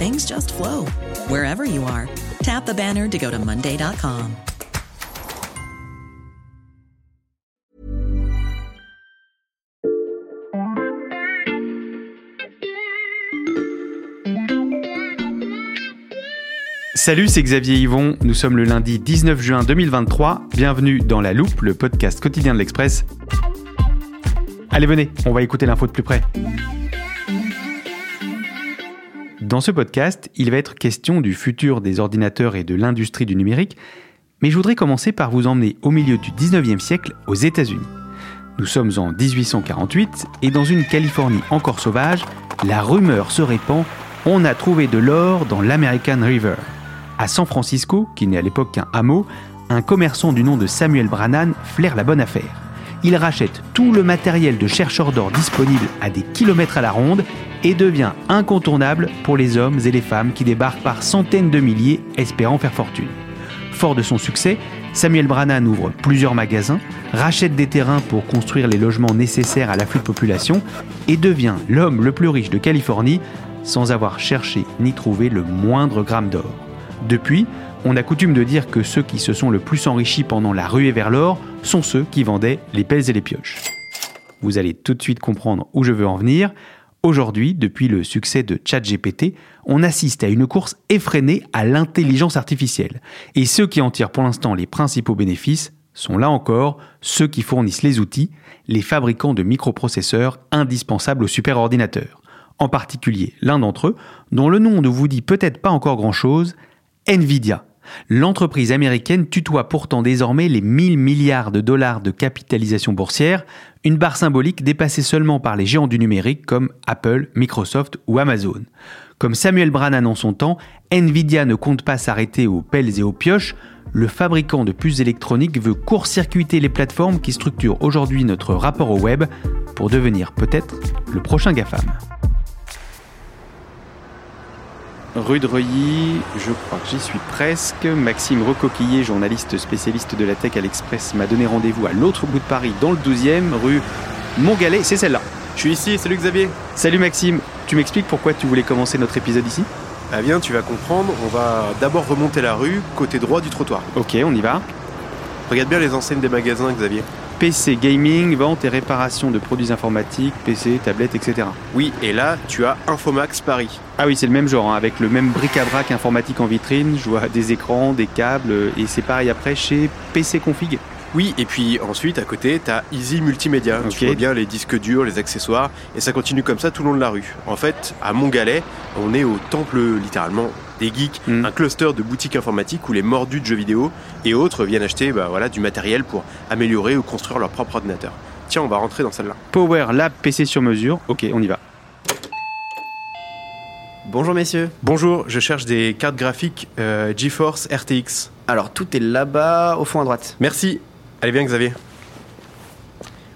things just flow wherever you are. Tap the banner to go to Monday.com. Salut, c'est Xavier Yvon. Nous sommes le lundi 19 juin 2023. Bienvenue dans La Loupe, le podcast quotidien de l'Express. Allez, venez, on va écouter l'info de plus près. Dans ce podcast, il va être question du futur des ordinateurs et de l'industrie du numérique, mais je voudrais commencer par vous emmener au milieu du 19e siècle aux États-Unis. Nous sommes en 1848 et dans une Californie encore sauvage, la rumeur se répand on a trouvé de l'or dans l'American River. À San Francisco, qui n'est à l'époque qu'un hameau, un commerçant du nom de Samuel Brannan flaire la bonne affaire. Il rachète tout le matériel de chercheurs d'or disponible à des kilomètres à la ronde et devient incontournable pour les hommes et les femmes qui débarquent par centaines de milliers espérant faire fortune. Fort de son succès, Samuel Brannan ouvre plusieurs magasins, rachète des terrains pour construire les logements nécessaires à l'afflux de population et devient l'homme le plus riche de Californie sans avoir cherché ni trouvé le moindre gramme d'or. Depuis, on a coutume de dire que ceux qui se sont le plus enrichis pendant la ruée vers l'or sont ceux qui vendaient les pelles et les pioches. Vous allez tout de suite comprendre où je veux en venir. Aujourd'hui, depuis le succès de ChatGPT, on assiste à une course effrénée à l'intelligence artificielle. Et ceux qui en tirent pour l'instant les principaux bénéfices sont là encore ceux qui fournissent les outils, les fabricants de microprocesseurs indispensables aux superordinateurs. En particulier l'un d'entre eux, dont le nom ne vous dit peut-être pas encore grand-chose, Nvidia. L'entreprise américaine tutoie pourtant désormais les 1000 milliards de dollars de capitalisation boursière, une barre symbolique dépassée seulement par les géants du numérique comme Apple, Microsoft ou Amazon. Comme Samuel Brannan en son temps, Nvidia ne compte pas s'arrêter aux pelles et aux pioches, le fabricant de puces électroniques veut court-circuiter les plateformes qui structurent aujourd'hui notre rapport au web pour devenir peut-être le prochain GAFAM. Rue de Reuilly, je crois que j'y suis presque. Maxime Recoquillé, journaliste spécialiste de la tech à l'Express, m'a donné rendez-vous à l'autre bout de Paris, dans le 12e, rue Montgalet. C'est celle-là. Je suis ici, salut Xavier. Salut Maxime. Tu m'expliques pourquoi tu voulais commencer notre épisode ici? Ah bien, tu vas comprendre. On va d'abord remonter la rue, côté droit du trottoir. Ok, on y va. Regarde bien les enseignes des magasins, Xavier. PC gaming, vente et réparation de produits informatiques, PC, tablettes, etc. Oui, et là, tu as Infomax Paris. Ah oui, c'est le même genre, hein, avec le même bric-à-brac informatique en vitrine. Je vois des écrans, des câbles, et c'est pareil après chez PC Config. Oui, et puis ensuite, à côté, t'as Easy Multimédia. Tu vois bien les disques durs, les accessoires, et ça continue comme ça tout le long de la rue. En fait, à Montgalet, on est au temple, littéralement, des geeks, Mm. un cluster de boutiques informatiques où les mordus de jeux vidéo et autres viennent acheter bah, voilà, du matériel pour améliorer ou construire leur propre ordinateur. Tiens, on va rentrer dans celle-là. Power Lab PC sur mesure. Ok, on y va. Bonjour messieurs. Bonjour, je cherche des cartes graphiques euh, GeForce RTX. Alors tout est là-bas au fond à droite. Merci. Allez bien Xavier.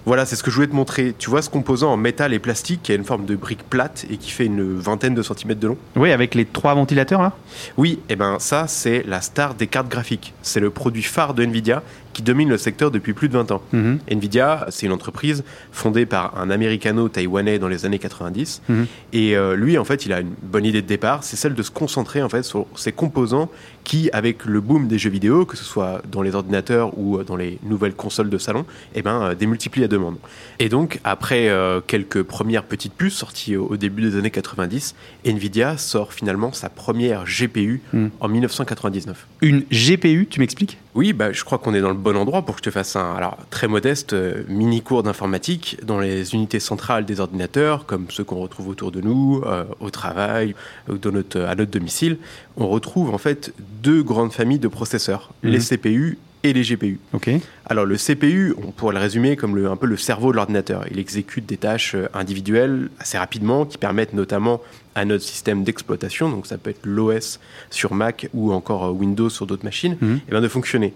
Voilà, c'est ce que je voulais te montrer. Tu vois ce composant en métal et plastique qui a une forme de brique plate et qui fait une vingtaine de centimètres de long Oui, avec les trois ventilateurs là? Oui, et ben ça c'est la star des cartes graphiques. C'est le produit phare de Nvidia qui domine le secteur depuis plus de 20 ans. Mhm. Nvidia, c'est une entreprise fondée par un américano-taïwanais dans les années 90. Mhm. Et euh, lui, en fait, il a une bonne idée de départ, c'est celle de se concentrer en fait sur ces composants qui, avec le boom des jeux vidéo, que ce soit dans les ordinateurs ou euh, dans les nouvelles consoles de salon, eh ben, euh, démultiplient la demande. Et donc, après euh, quelques premières petites puces sorties au, au début des années 90, Nvidia sort finalement sa première GPU Mhm. en 1999. Une GPU, tu m'expliques? Oui, bah, je crois qu'on est dans le bon endroit pour que je te fasse un alors, très modeste euh, mini cours d'informatique dans les unités centrales des ordinateurs, comme ceux qu'on retrouve autour de nous, euh, au travail dans notre, à notre domicile. On retrouve en fait deux grandes familles de processeurs, Mhm. les CPU et les GPU. Ok. Alors le CPU, on pourrait le résumer comme le, un peu le cerveau de l'ordinateur. Il exécute des tâches euh, individuelles assez rapidement qui permettent notamment à notre système d'exploitation, donc ça peut être l'OS sur Mac ou encore euh, Windows sur d'autres machines, Mhm. eh bien, de fonctionner.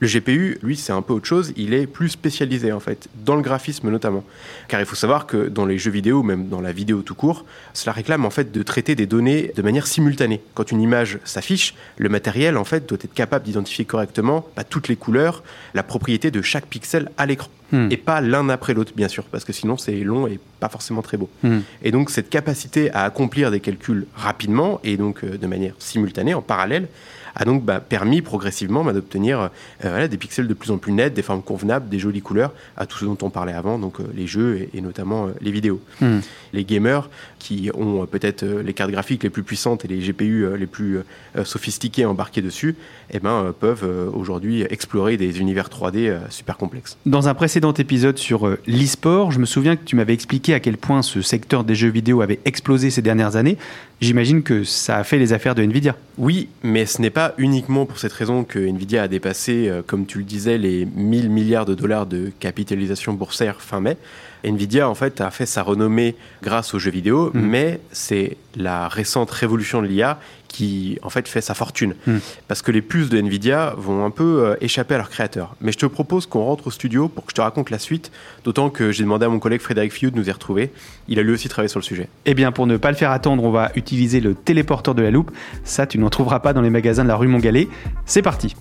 Le GPU, lui, c'est un peu autre chose. Il est plus spécialisé en fait, dans le graphisme notamment. Car il faut savoir que dans les jeux vidéo, même dans la vidéo tout court, cela réclame en fait de traiter des données de manière simultanée. Quand une image s'affiche, le matériel en fait doit être capable d'identifier correctement bah, toutes les couleurs, la propriété de chaque pixel à l'écran. Hmm. Et pas l'un après l'autre, bien sûr, parce que sinon c'est long et pas forcément très beau. Hmm. Et donc cette capacité à accomplir des calculs rapidement et donc euh, de manière simultanée, en parallèle, a donc bah, permis progressivement bah, d'obtenir euh, voilà, des pixels de plus en plus nets, des formes convenables, des jolies couleurs, à tout ce dont on parlait avant, donc euh, les jeux et, et notamment les vidéos. Hmm. Les gamers qui ont peut-être les cartes graphiques les plus puissantes et les GPU les plus sophistiqués embarqués dessus, eh ben, peuvent aujourd'hui explorer des univers 3D euh, super complexes. Dans un précédent épisode sur euh, l'e-sport, je me souviens que tu m'avais expliqué à quel point ce secteur des jeux vidéo avait explosé ces dernières années. J'imagine que ça a fait les affaires de Nvidia. Oui, mais ce n'est pas uniquement pour cette raison que Nvidia a dépassé, euh, comme tu le disais, les 1000 milliards de dollars de capitalisation boursière fin mai. Nvidia, en fait, a fait sa renommée grâce aux jeux vidéo, Mhm. mais c'est la récente révolution de l'IA qui, en fait, fait sa fortune. Mhm. Parce que les puces de Nvidia vont un peu euh, échapper à leurs créateurs. Mais je te propose qu'on rentre au studio pour que je te raconte la suite, d'autant que j'ai demandé à mon collègue Frédéric Fillou de nous y retrouver. Il a lui aussi travaillé sur le sujet. Eh bien, pour ne pas le faire attendre, on va utiliser le téléporteur de la loupe. Ça, tu n'en trouveras pas dans les magasins de la rue Montgalet. C'est parti.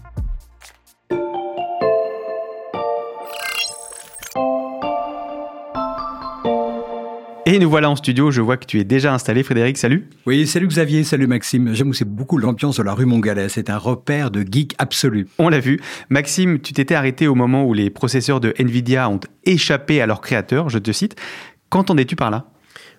Et nous voilà en studio. Je vois que tu es déjà installé, Frédéric. Salut. Oui, salut Xavier, salut Maxime. J'aime aussi beaucoup l'ambiance de la rue Montgalet. C'est un repère de geek absolu. On l'a vu. Maxime, tu t'étais arrêté au moment où les processeurs de Nvidia ont échappé à leur créateur, je te cite. Qu'entendais-tu par là?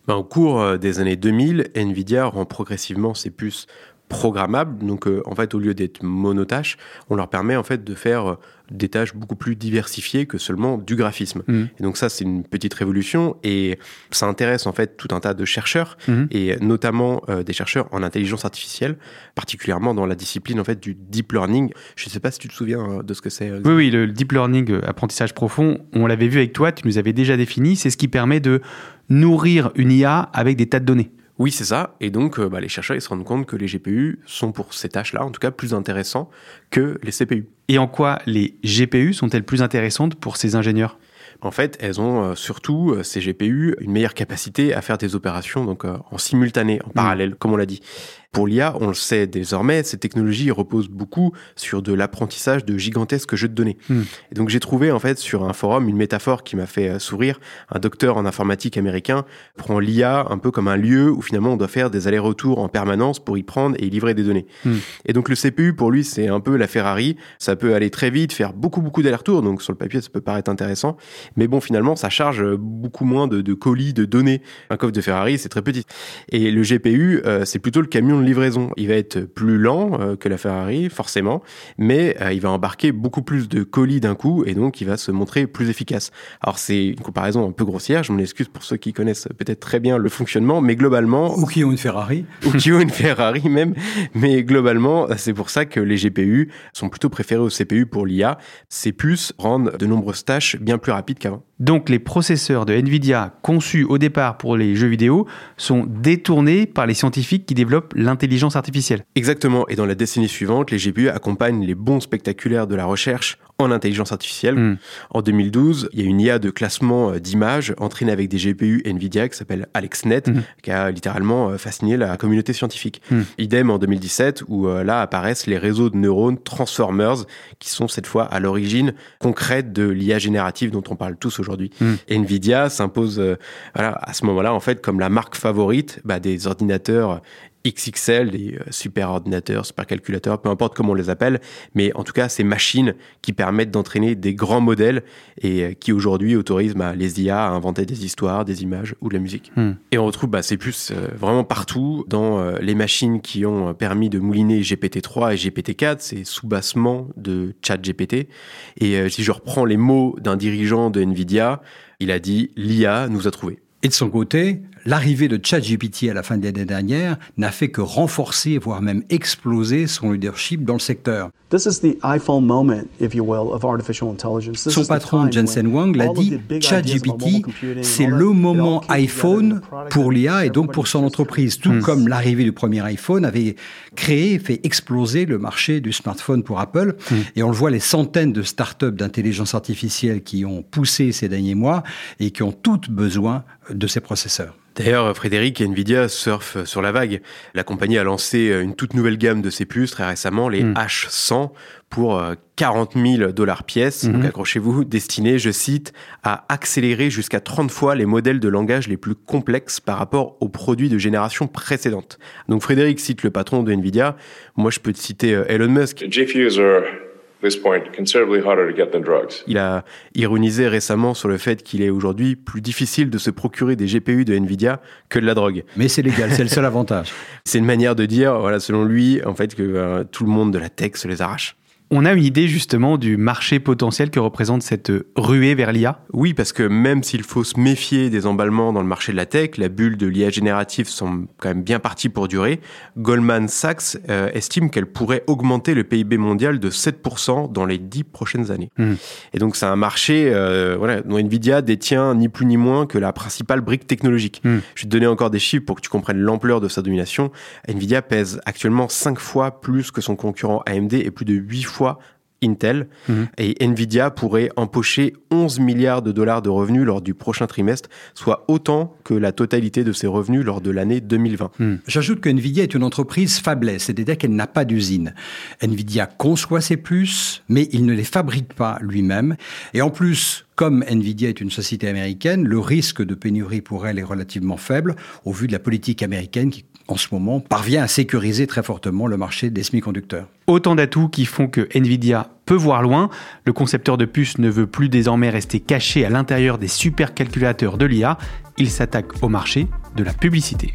Ben, au cours euh, des années 2000, Nvidia rend progressivement ses puces programmables. Donc, euh, en fait, au lieu d'être monotâches, on leur permet en fait de faire euh, des tâches beaucoup plus diversifiées que seulement du graphisme. Mhm. Et donc ça, c'est une petite révolution et ça intéresse en fait tout un tas de chercheurs Mhm. et notamment euh, des chercheurs en intelligence artificielle, particulièrement dans la discipline en fait du deep learning. Je ne sais pas si tu te souviens de ce que c'est. Oui, oui, le deep learning, apprentissage profond, on l'avait vu avec toi, tu nous avais déjà défini, c'est ce qui permet de nourrir une IA avec des tas de données. Oui, c'est ça. Et donc, euh, bah, les chercheurs ils se rendent compte que les GPU sont pour ces tâches-là, en tout cas, plus intéressants que les CPU. Et en quoi les GPU sont-elles plus intéressantes pour ces ingénieurs? En fait, elles ont euh, surtout, euh, ces GPU, une meilleure capacité à faire des opérations donc en simultané, en parallèle, comme on l'a dit. Pour l'IA, on le sait désormais, ces technologies reposent beaucoup sur de l'apprentissage de gigantesques jeux de données. Hmm. Et donc j'ai trouvé en fait sur un forum une métaphore qui m'a fait euh, sourire. Un docteur en informatique américain prend l'IA un peu comme un lieu où finalement on doit faire des allers-retours en permanence pour y prendre et y livrer des données. Hmm. Et donc le CPU pour lui c'est un peu la Ferrari. Ça peut aller très vite, faire beaucoup beaucoup d'allers-retours. Donc sur le papier ça peut paraître intéressant, mais bon finalement ça charge euh, beaucoup moins de, de colis, de données. Un coffre de Ferrari c'est très petit. Et le GPU euh, c'est plutôt le camion de livraison. Il va être plus lent euh, que la Ferrari forcément, mais euh, il va embarquer beaucoup plus de colis d'un coup et donc il va se montrer plus efficace. Alors c'est une comparaison un peu grossière, je m'en excuse pour ceux qui connaissent peut-être très bien le fonctionnement, mais globalement, Ou qui ont une Ferrari. ou qui ont une Ferrari même, mais globalement c'est pour ça que les GPU sont plutôt préférés aux CPU pour l'IA. Ces puces rendent de nombreuses tâches bien plus rapides qu'avant. Donc les processeurs de Nvidia conçus au départ pour les jeux vidéo sont détournés par les scientifiques qui développent l'intelligence artificielle. Exactement, et dans la décennie suivante, les GPU accompagnent les bons spectaculaires de la recherche en intelligence artificielle. Mm. En 2012, il y a une IA de classement euh, d'images entraînée avec des GPU Nvidia qui s'appelle AlexNet, Mhm. qui a littéralement euh, fasciné la communauté scientifique. Mm. Idem en 2017, où euh, là apparaissent les réseaux de neurones Transformers, qui sont cette fois à l'origine concrète de l'IA générative dont on parle tous aujourd'hui. Nvidia s'impose euh, voilà, à ce moment-là en fait comme la marque favorite bah, des ordinateurs XXL, des euh, super ordinateurs, super calculateurs, peu importe comment on les appelle, mais en tout cas ces machines qui permettent d'entraîner des grands modèles et euh, qui aujourd'hui autorisent bah, les IA à inventer des histoires, des images ou de la musique. Hmm. Et on retrouve bah, ces puces euh, vraiment partout dans euh, les machines qui ont permis de mouliner GPT-3 et GPT-4, ces sous-bassements de ChatGPT. Et euh, si je reprends les mots d'un dirigeant de Nvidia, il a dit l'IA nous a trouvés. Et de son côté, l'arrivée de ChatGPT à la fin de l'année dernière n'a fait que renforcer, voire même exploser son leadership dans le secteur. This is the iPhone moment, if you will, of artificial intelligence. This Son is the patron Jensen Huang l'a dit, ChatGPT, c'est le moment iPhone pour l'IA et donc pour son just entreprise, tout comme l'arrivée du premier iPhone avait créé, fait exploser le marché du smartphone pour Apple. Et on le voit, les centaines de startups d'intelligence artificielle qui ont poussé ces derniers mois et qui ont toutes besoin de ces processeurs. D'ailleurs, Frédéric et Nvidia surfent sur la vague. La compagnie a lancé une toute nouvelle gamme de ses puces très récemment, les Mm. H100, pour euh, 40 000 dollars pièce. Mhm. Donc accrochez-vous, destinées, je cite, à accélérer jusqu'à 30 fois les modèles de langage les plus complexes par rapport aux produits de génération précédente. Donc Frédéric cite le patron de Nvidia. Moi, je peux te citer euh, Elon Musk. GPUs are, at this point, considerably harder to get than drugs. Il a ironisé récemment sur le fait qu'il est aujourd'hui plus difficile de se procurer des GPU de Nvidia que de la drogue. Mais c'est légal, c'est le seul avantage. C'est une manière de dire, voilà, selon lui, en fait, que euh, tout le monde de la tech se les arrache. On a une idée justement du marché potentiel que représente cette ruée vers l'IA Oui, parce que même s'il faut se méfier des emballements dans le marché de la tech, la bulle de l'IA générative semble quand même bien partie pour durer. Goldman Sachs euh, estime qu'elle pourrait augmenter le PIB mondial de 7% dans les 10 prochaines années. Hmm. Et donc c'est un marché euh, voilà, dont Nvidia détient ni plus ni moins que la principale brique technologique. Hmm. Je vais te donner encore des chiffres pour que tu comprennes l'ampleur de sa domination. Nvidia pèse actuellement 5 fois plus que son concurrent AMD et plus de 8 fois Intel. Mhm. Et Nvidia pourrait empocher 11 milliards de dollars de revenus lors du prochain trimestre, soit autant que la totalité de ses revenus lors de l'année 2020. J'ajoute que Nvidia est une entreprise fablesse, c'est-à-dire qu'elle n'a pas d'usine. Nvidia conçoit ses puces, mais il ne les fabrique pas lui-même. Et en plus, comme Nvidia est une société américaine, le risque de pénurie pour elle est relativement faible au vu de la politique américaine qui, en ce moment, parvient à sécuriser très fortement le marché des semi-conducteurs. Autant d'atouts qui font que Nvidia peut voir loin. Le concepteur de puces ne veut plus désormais rester caché à l'intérieur des supercalculateurs de l'IA. Il s'attaque au marché de la publicité.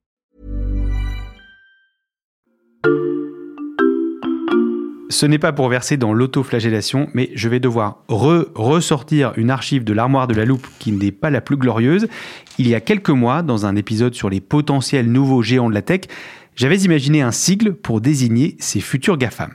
Ce n'est pas pour verser dans l'autoflagellation, mais je vais devoir re-ressortir une archive de l'armoire de la loupe qui n'est pas la plus glorieuse. Il y a quelques mois, dans un épisode sur les potentiels nouveaux géants de la tech, j'avais imaginé un sigle pour désigner ces futurs GAFAM.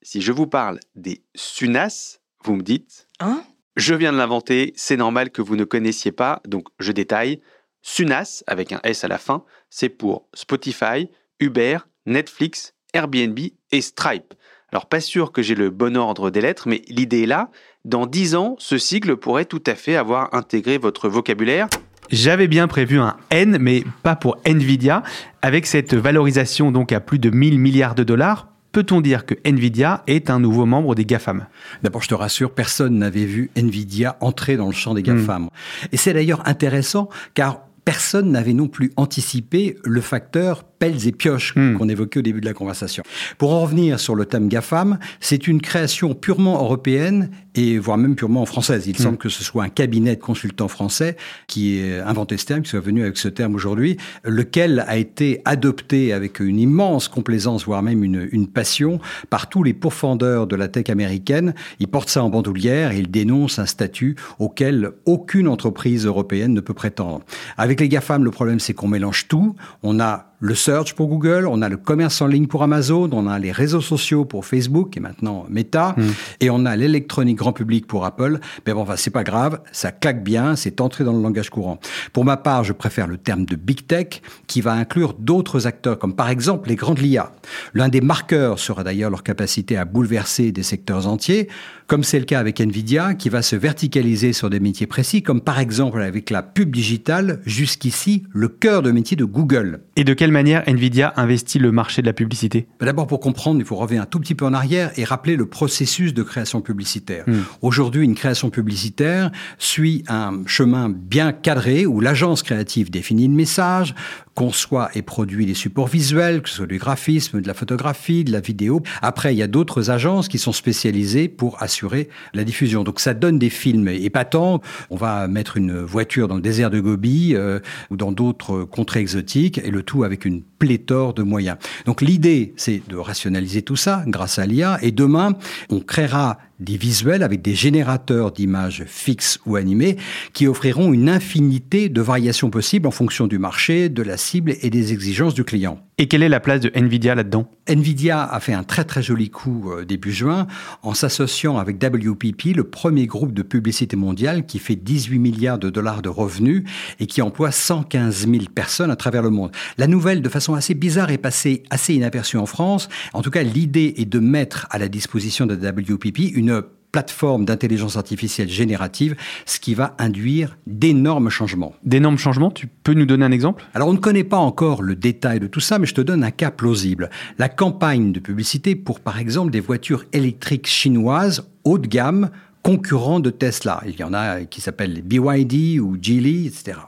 Si je vous parle des SUNAS, vous me dites Hein? Je viens de l'inventer, c'est normal que vous ne connaissiez pas, donc je détaille. SUNAS, avec un S à la fin, c'est pour Spotify, Uber, Netflix, Airbnb et Stripe. Alors pas sûr que j'ai le bon ordre des lettres, mais l'idée est là. Dans 10 ans, ce sigle pourrait tout à fait avoir intégré votre vocabulaire. J'avais bien prévu un N, mais pas pour Nvidia. Avec cette valorisation donc à plus de 1000 milliards de dollars, peut-on dire que Nvidia est un nouveau membre des GAFAM? D'abord, je te rassure, personne n'avait vu Nvidia entrer dans le champ des GAFAM. Et c'est d'ailleurs intéressant car personne n'avait non plus anticipé le facteur pelles et pioches Hmm. qu'on évoquait au début de la conversation. Pour en revenir sur le thème GAFAM, c'est une création purement européenne et voire même purement française. Il Hmm. semble que ce soit un cabinet de consultants français qui ait inventé ce terme, qui soit venu avec ce terme aujourd'hui, lequel a été adopté avec une immense complaisance, voire même une, une passion, par tous les pourfendeurs de la tech américaine. Ils portent ça en bandoulière et ils dénoncent un statut auquel aucune entreprise européenne ne peut prétendre. Avec les GAFAM, le problème c'est qu'on mélange tout. On a le search pour Google, on a le commerce en ligne pour Amazon, on a les réseaux sociaux pour Facebook et maintenant Meta, et on a l'électronique grand public pour Apple. Mais bon, enfin, c'est pas grave, ça claque bien, c'est entré dans le langage courant. Pour ma part, je préfère le terme de big tech qui va inclure d'autres acteurs, comme par exemple les grandes LIA. L'un des marqueurs sera d'ailleurs leur capacité à bouleverser des secteurs entiers, comme c'est le cas avec Nvidia, qui va se verticaliser sur des métiers précis, comme par exemple avec la pub digitale, jusqu'ici le cœur de métier de Google. Et de quelle manière Nvidia investit le marché de la publicité? Ben D'abord, pour comprendre, il faut revenir un tout petit peu en arrière et rappeler le processus de création publicitaire. Aujourd'hui, une création publicitaire suit un chemin bien cadré où l'agence créative définit le message, conçoit et produit les supports visuels, que ce soit du graphisme, de la photographie, de la vidéo. Après, il y a d'autres agences qui sont spécialisées pour assurer la diffusion. Donc ça donne des films épatants. On va mettre une voiture dans le désert de Gobi euh, ou dans d'autres contrées exotiques et le tout avec une pléthore de moyens. Donc l'idée, c'est de rationaliser tout ça grâce à l'IA et demain, on créera des visuels avec des générateurs d'images fixes ou animées qui offriront une infinité de variations possibles en fonction du marché, de la cible et des exigences du client. Et quelle est la place de Nvidia là-dedans? Nvidia a fait un très très joli coup euh, début juin en s'associant avec WPP, le premier groupe de publicité mondiale qui fait 18 milliards de dollars de revenus et qui emploie 115 000 personnes à travers le monde. La nouvelle, de façon assez bizarre, est passée assez inaperçue en France. En tout cas, l'idée est de mettre à la disposition de WPP une plateforme d'intelligence artificielle générative, ce qui va induire d'énormes changements. D'énormes changements, tu peux nous donner un exemple? Alors on ne connaît pas encore le détail de tout ça, mais je te donne un cas plausible. La campagne de publicité pour par exemple des voitures électriques chinoises haut de gamme, concurrents de Tesla. Il y en a qui s'appellent BYD ou Geely, etc.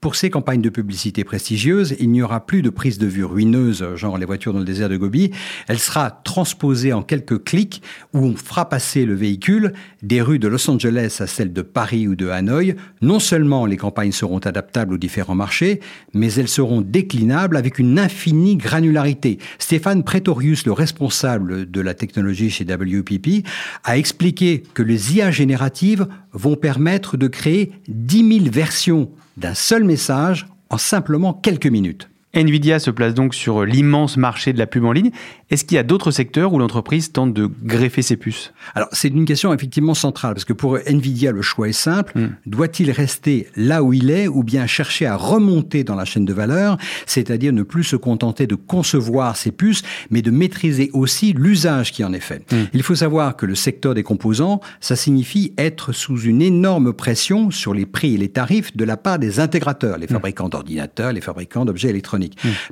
Pour ces campagnes de publicité prestigieuses, il n'y aura plus de prise de vue ruineuse, genre les voitures dans le désert de Gobi. Elle sera transposée en quelques clics où on fera passer le véhicule des rues de Los Angeles à celles de Paris ou de Hanoï. Non seulement les campagnes seront adaptables aux différents marchés, mais elles seront déclinables avec une infinie granularité. Stéphane Pretorius, le responsable de la technologie chez WPP, a expliqué que les IA génératives vont permettre de créer 10 000 versions d'un seul message en simplement quelques minutes. Nvidia se place donc sur l'immense marché de la pub en ligne. Est-ce qu'il y a d'autres secteurs où l'entreprise tente de greffer ses puces? Alors, c'est une question effectivement centrale, parce que pour Nvidia, le choix est simple. Mm. Doit-il rester là où il est, ou bien chercher à remonter dans la chaîne de valeur, c'est-à-dire ne plus se contenter de concevoir ses puces, mais de maîtriser aussi l'usage qui en est fait? Il faut savoir que le secteur des composants, ça signifie être sous une énorme pression sur les prix et les tarifs de la part des intégrateurs, les fabricants d'ordinateurs, les fabricants d'objets électroniques.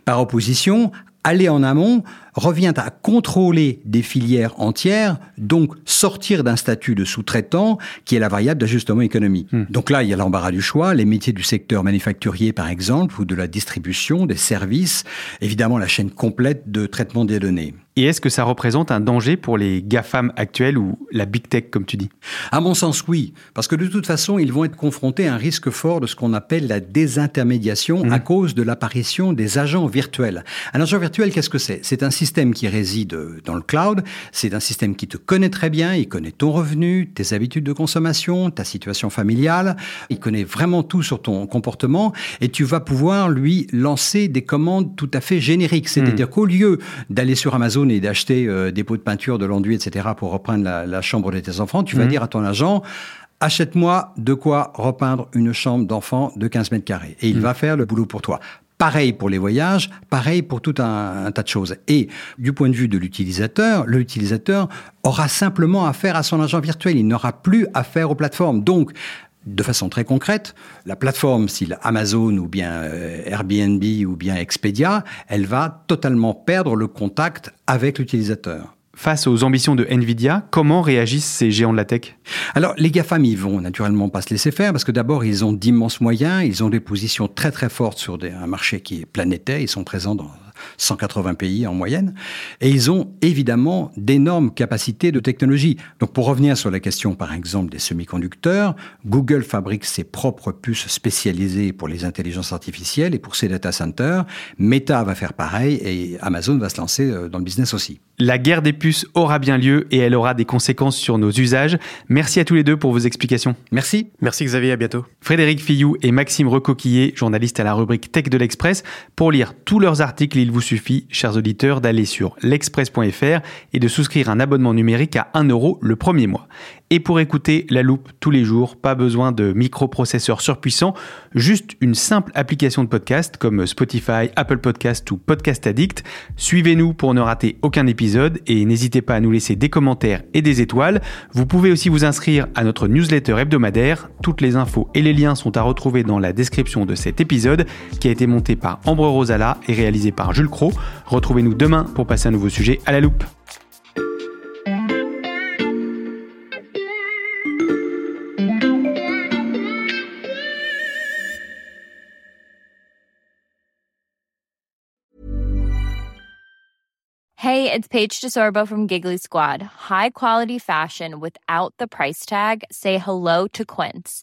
Par opposition, aller en amont revient à contrôler des filières entières, donc sortir d'un statut de sous-traitant qui est la variable d'ajustement économique. Donc là, il y a l'embarras du choix, les métiers du secteur manufacturier par exemple, ou de la distribution, des services, évidemment la chaîne complète de traitement des données. Et est-ce que ça représente un danger pour les GAFAM actuels ou la big tech comme tu dis? À mon sens, oui, parce que de toute façon, ils vont être confrontés à un risque fort de ce qu'on appelle la désintermédiation à cause de l'apparition des agents virtuels. Un agent virtuel, qu'est-ce que c'est? C'est un système qui réside dans le cloud, c'est un système qui te connaît très bien, il connaît ton revenu, tes habitudes de consommation, ta situation familiale, il connaît vraiment tout sur ton comportement et tu vas pouvoir lui lancer des commandes tout à fait génériques. C'est-à-dire qu'au lieu d'aller sur Amazon et d'acheter euh, des pots de peinture, de l'enduit, etc. pour repeindre la, la chambre de tes enfants, tu vas dire à ton agent, achète-moi de quoi repeindre une chambre d'enfant de 15 mètres carrés. Et il va faire le boulot pour toi. Pareil pour les voyages, pareil pour tout un, un tas de choses. Et du point de vue de l'utilisateur, l'utilisateur aura simplement affaire à son agent virtuel. Il n'aura plus affaire aux plateformes. Donc, de façon très concrète, la plateforme, style Amazon ou bien euh, Airbnb ou bien Expedia, elle va totalement perdre le contact avec l'utilisateur. face aux ambitions de Nvidia, comment réagissent ces géants de la tech? Alors, les GAFAM, ils vont naturellement pas se laisser faire parce que d'abord, ils ont d'immenses moyens, ils ont des positions très très fortes sur des, un marché qui est planétaire, ils sont présents dans 180 pays en moyenne, et ils ont évidemment d'énormes capacités de technologie. Donc pour revenir sur la question par exemple des semi-conducteurs, Google fabrique ses propres puces spécialisées pour les intelligences artificielles et pour ses data centers, Meta va faire pareil et Amazon va se lancer euh, dans le business aussi. La guerre des puces aura bien lieu et elle aura des conséquences sur nos usages. Merci à tous les deux pour vos explications. Merci. Merci Xavier, à bientôt. Frédéric Fillou et Maxime Recoquillé, journalistes à la rubrique Tech de l'Express. Pour lire tous leurs articles, il vous suffit, chers auditeurs, d'aller sur l'express.fr et de souscrire un abonnement numérique à 1 euro le premier mois. Et pour écouter la loupe tous les jours, pas besoin de microprocesseurs surpuissants, juste une simple application de podcast comme Spotify, Apple Podcast ou Podcast Addict. Suivez-nous pour ne rater aucun épisode et n'hésitez pas à nous laisser des commentaires et des étoiles. Vous pouvez aussi vous inscrire à notre newsletter hebdomadaire. Toutes les infos et les liens sont à retrouver dans la description de cet épisode qui a été monté par Ambre Rosala et réalisé par Jules Cro. Retrouvez-nous demain pour passer un nouveau sujet à la loupe. Hey, it's Paige DeSorbo from Giggly Squad. High quality fashion without the price tag. Say hello to Quince.